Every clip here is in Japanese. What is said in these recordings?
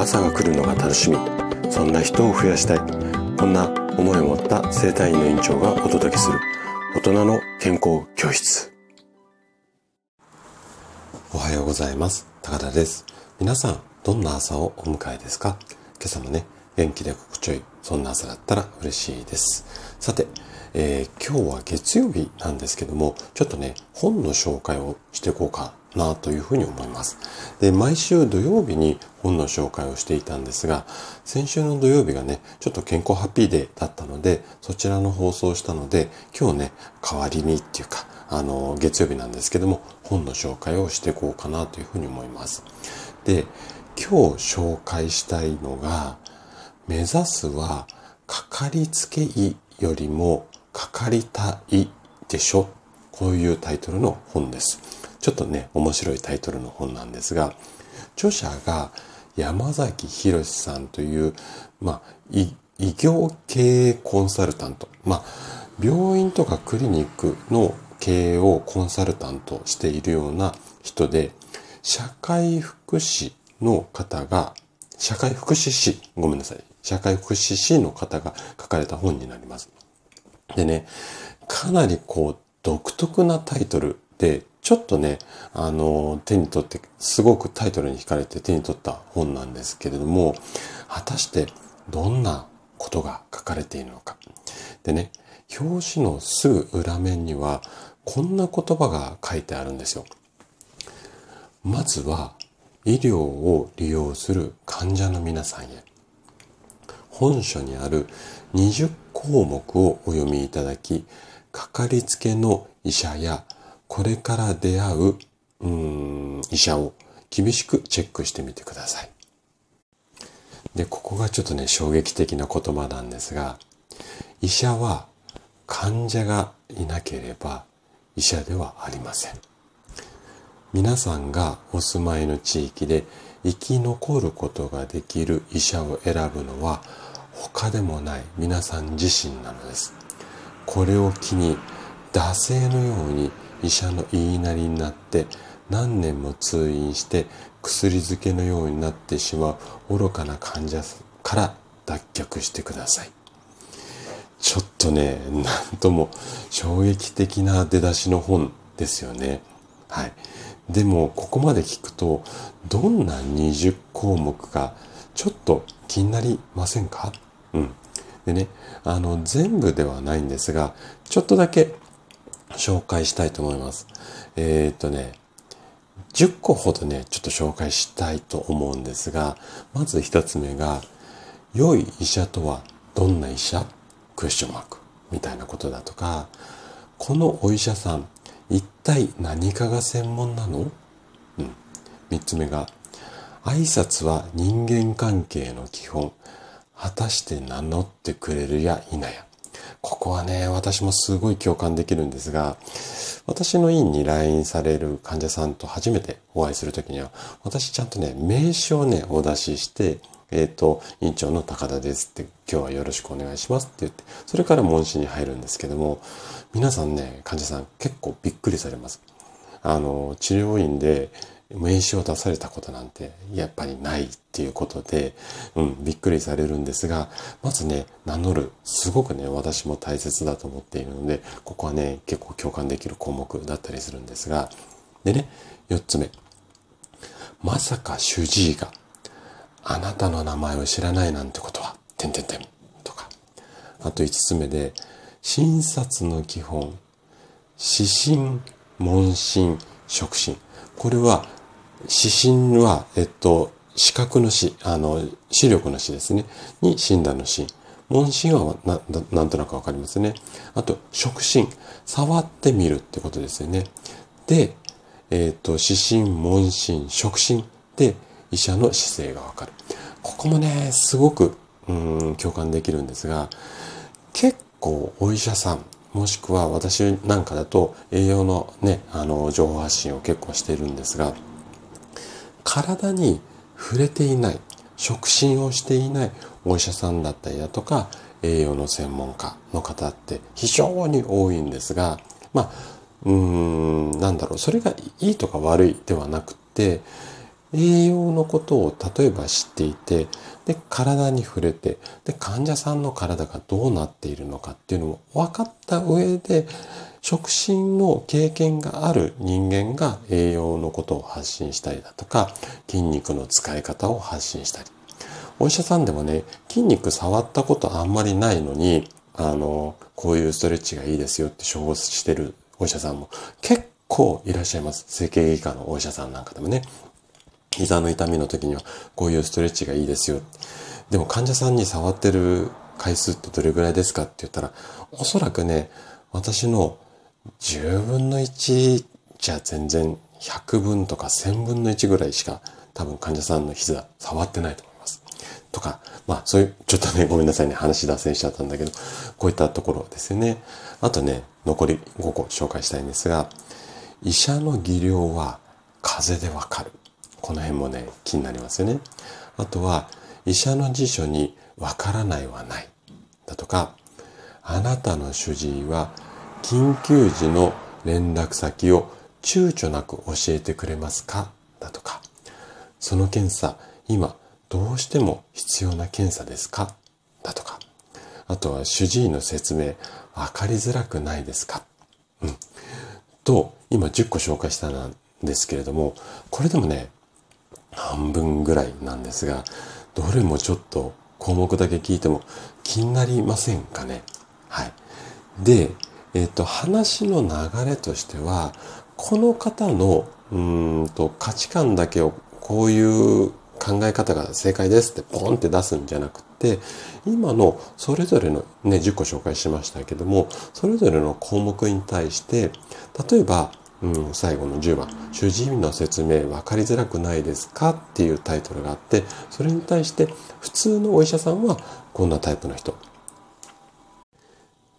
朝が来るのが楽しみ。そんな人を増やしたい。こんな思いを持った生体院の院長がお届けする。大人の健康教室。おはようございます。高田です。皆さんどんな朝をお迎えですか？今朝もね元気で心地よいそんな朝だったら嬉しいです。さてえー、今日は月曜日なんですけども、ちょっとね、本の紹介をしていこうかなというふうに思います。で、毎週土曜日に本の紹介をしていたんですが、先週の土曜日がね、ちょっと健康ハッピーデーだったので、そちらの放送をしたので、今日ね、代わりにっていうか、あの、月曜日なんですけども、本の紹介をしていこうかなというふうに思います。で、今日紹介したいのが、目指すは、かかりつけ医よりもかかりたいでしょ？こういうタイトルの本です。ちょっとね、面白いタイトルの本なんですが、著者が山崎博さんという、まあ、医療経営コンサルタント。まあ、病院とかクリニックの経営をコンサルタントしているような人で、社会福祉の方が、社会福祉士、ごめんなさい。社会福祉士の方が書かれた本になります。でね、かなりこう、独特なタイトルで、ちょっとね、あの、手に取って、すごくタイトルに惹かれて手に取った本なんですけれども、果たしてどんなことが書かれているのか。でね、表紙のすぐ裏面には、こんな言葉が書いてあるんですよ。まずは、医療を利用する患者の皆さんへ。本書にある20項目をお読みいただき、かかりつけの医者やこれから出会う、うん、医者を厳しくチェックしてみてください。で、ここがちょっとね、衝撃的な言葉なんですが、医者は患者がいなければ医者ではありません。皆さんがお住まいの地域で生き残ることができる医者を選ぶのは他でもない皆さん自身なのです。これを機に惰性のように医者の言いなりになって何年も通院して薬漬けのようになってしまう愚かな患者から脱却してください。ちょっとね、なんとも衝撃的な出だしの本ですよね。はい。でも、ここまで聞くと、どんな20項目か、ちょっと気になりませんか？うん。でね、あの、全部ではないんですが、ちょっとだけ紹介したいと思います。えー、っとね、10個ほどね、ちょっと紹介したいと思うんですが、まず一つ目が、良い医者とはどんな医者？クエスチョンマークみたいなことだとか、このお医者さん、一体何かが専門なの？うん。三つ目が、挨拶は人間関係の基本。果たして名乗ってくれるや否や。ここはね、私もすごい共感できるんですが、私の院に来院される患者さんと初めてお会いするときには、私ちゃんとね、名刺をね、お出しして、えっ、ー、と、院長の高田ですって、今日はよろしくお願いしますって言って、それから問診に入るんですけども、皆さんね、患者さん結構びっくりされます。あの、治療院で、名刺を出されたことなんてやっぱりないっていうことで、うん、びっくりされるんですが、まずね、名乗る、すごくね、私も大切だと思っているので、ここはね、結構共感できる項目だったりするんですが、でね、四つ目。まさか主治医があなたの名前を知らないなんてことは、てんてんてんとか。あと五つ目で、診察の基本、指針、問診、触診。これは指針は、えっと、視覚の視、あの、視力の視ですね。に診断の診。問診はな、なんとなくわかりますね。あと、触診。触ってみるってことですよね。で、えっ、と、指針、問診、触診で医者の姿勢がわかる。ここもね、すごく、うん、共感できるんですが、結構お医者さん、もしくは私なんかだと栄養のね、あの、情報発信を結構しているんですが、体に触れていない、触診をしていないお医者さんだったりだとか、栄養の専門家の方って非常に多いんですが、まあ、うーん、なんだろう、それがいいとか悪いではなくて、栄養のことを例えば知っていて、で、体に触れて、で、患者さんの体がどうなっているのかっていうのも分かった上で、触診の経験がある人間が栄養のことを発信したりだとか、筋肉の使い方を発信したり。お医者さんでもね、筋肉触ったことあんまりないのに、あの、こういうストレッチがいいですよって処方してるお医者さんも結構いらっしゃいます。整形外科のお医者さんなんかでもね。膝の痛みの時にはこういうストレッチがいいですよ。でも患者さんに触ってる回数ってどれぐらいですかって言ったら、おそらくね、私の10分の1じゃ全然100分とか1000分の1ぐらいしか多分患者さんの膝触ってないと思います。とか、まあそういう、ちょっとね、ごめんなさいね、話脱線しちゃったんだけど、こういったところですよね。あとね、残り5個紹介したいんですが、医者の技量は風でわかる。この辺もね、気になりますよね。あとは、医者の辞書にわからないはない。だとか、あなたの主治医は緊急時の連絡先を躊躇なく教えてくれますか？だとか、その検査、今どうしても必要な検査ですか？だとか、あとは主治医の説明、わかりづらくないですか？うん。と、今10個紹介したんですけれども、これでもね、半分ぐらいなんですが、どれもちょっと項目だけ聞いても気になりませんかね？はい。で、えっ、ー、と、話の流れとしては、この方の、うんと、価値観だけをこういう考え方が正解ですってポンって出すんじゃなくて、今のそれぞれのね、10個紹介しましたけども、それぞれの項目に対して、例えば、うん、最後の10番、主治医の説明分かりづらくないですかっていうタイトルがあって、それに対して普通のお医者さんはこんなタイプの人。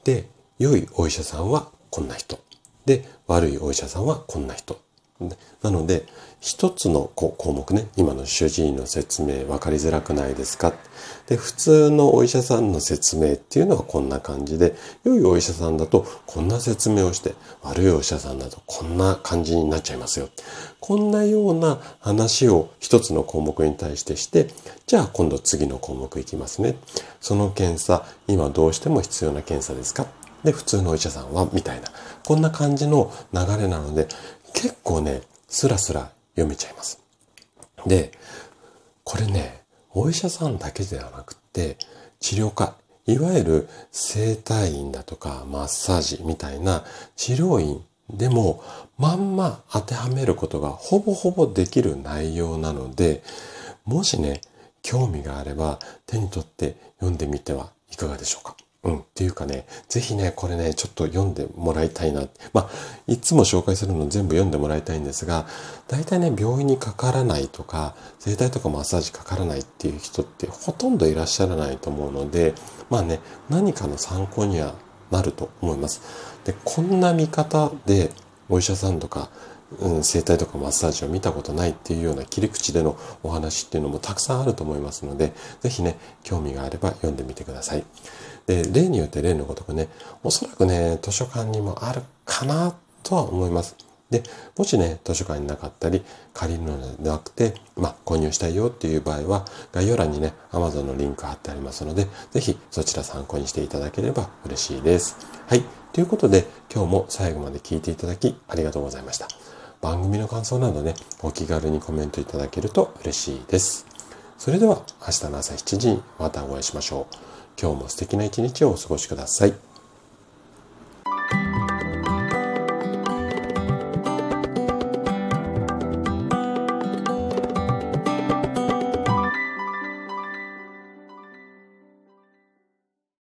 で、良いお医者さんはこんな人。で、悪いお医者さんはこんな人。なので、一つの項目ね、今の主治医の説明分かりづらくないですかで、普通のお医者さんの説明っていうのはこんな感じで、良いお医者さんだとこんな説明をして、悪いお医者さんだとこんな感じになっちゃいますよ。こんなような話を一つの項目に対してして、じゃあ今度次の項目いきますね。その検査、今どうしても必要な検査ですかで、普通のお医者さんはみたいな。こんな感じの流れなので、結構ね、スラスラ読めちゃいます。で、これね、お医者さんだけではなくて、治療家、いわゆる整体院だとかマッサージみたいな治療院でもまんま当てはめることがほぼほぼできる内容なので、もしね、興味があれば手に取って読んでみてはいかがでしょうか。うん。っていうかね、ぜひね、これね、ちょっと読んでもらいたいな。まあ、いつも紹介するの全部読んでもらいたいんですが、大体ね、病院にかからないとか、整体とかマッサージかからないっていう人ってほとんどいらっしゃらないと思うので、まあね、何かの参考にはなると思います。で、こんな見方で、お医者さんとか、うん、整体とかマッサージを見たことないっていうような切り口でのお話っていうのもたくさんあると思いますので、ぜひね、興味があれば読んでみてください。で、例によって例のごとくね、おそらくね、図書館にもあるかなとは思います。で、もしね、図書館になかったり、借りるのではなくて、まあ、購入したいよっていう場合は、概要欄にね、Amazon のリンク貼ってありますので、ぜひそちら参考にしていただければ嬉しいです。はい。ということで、今日も最後まで聞いていただきありがとうございました。番組の感想などね、お気軽にコメントいただけると嬉しいです。それでは、明日の朝7時にまたお会いしましょう。今日も素敵な一日をお過ごしください。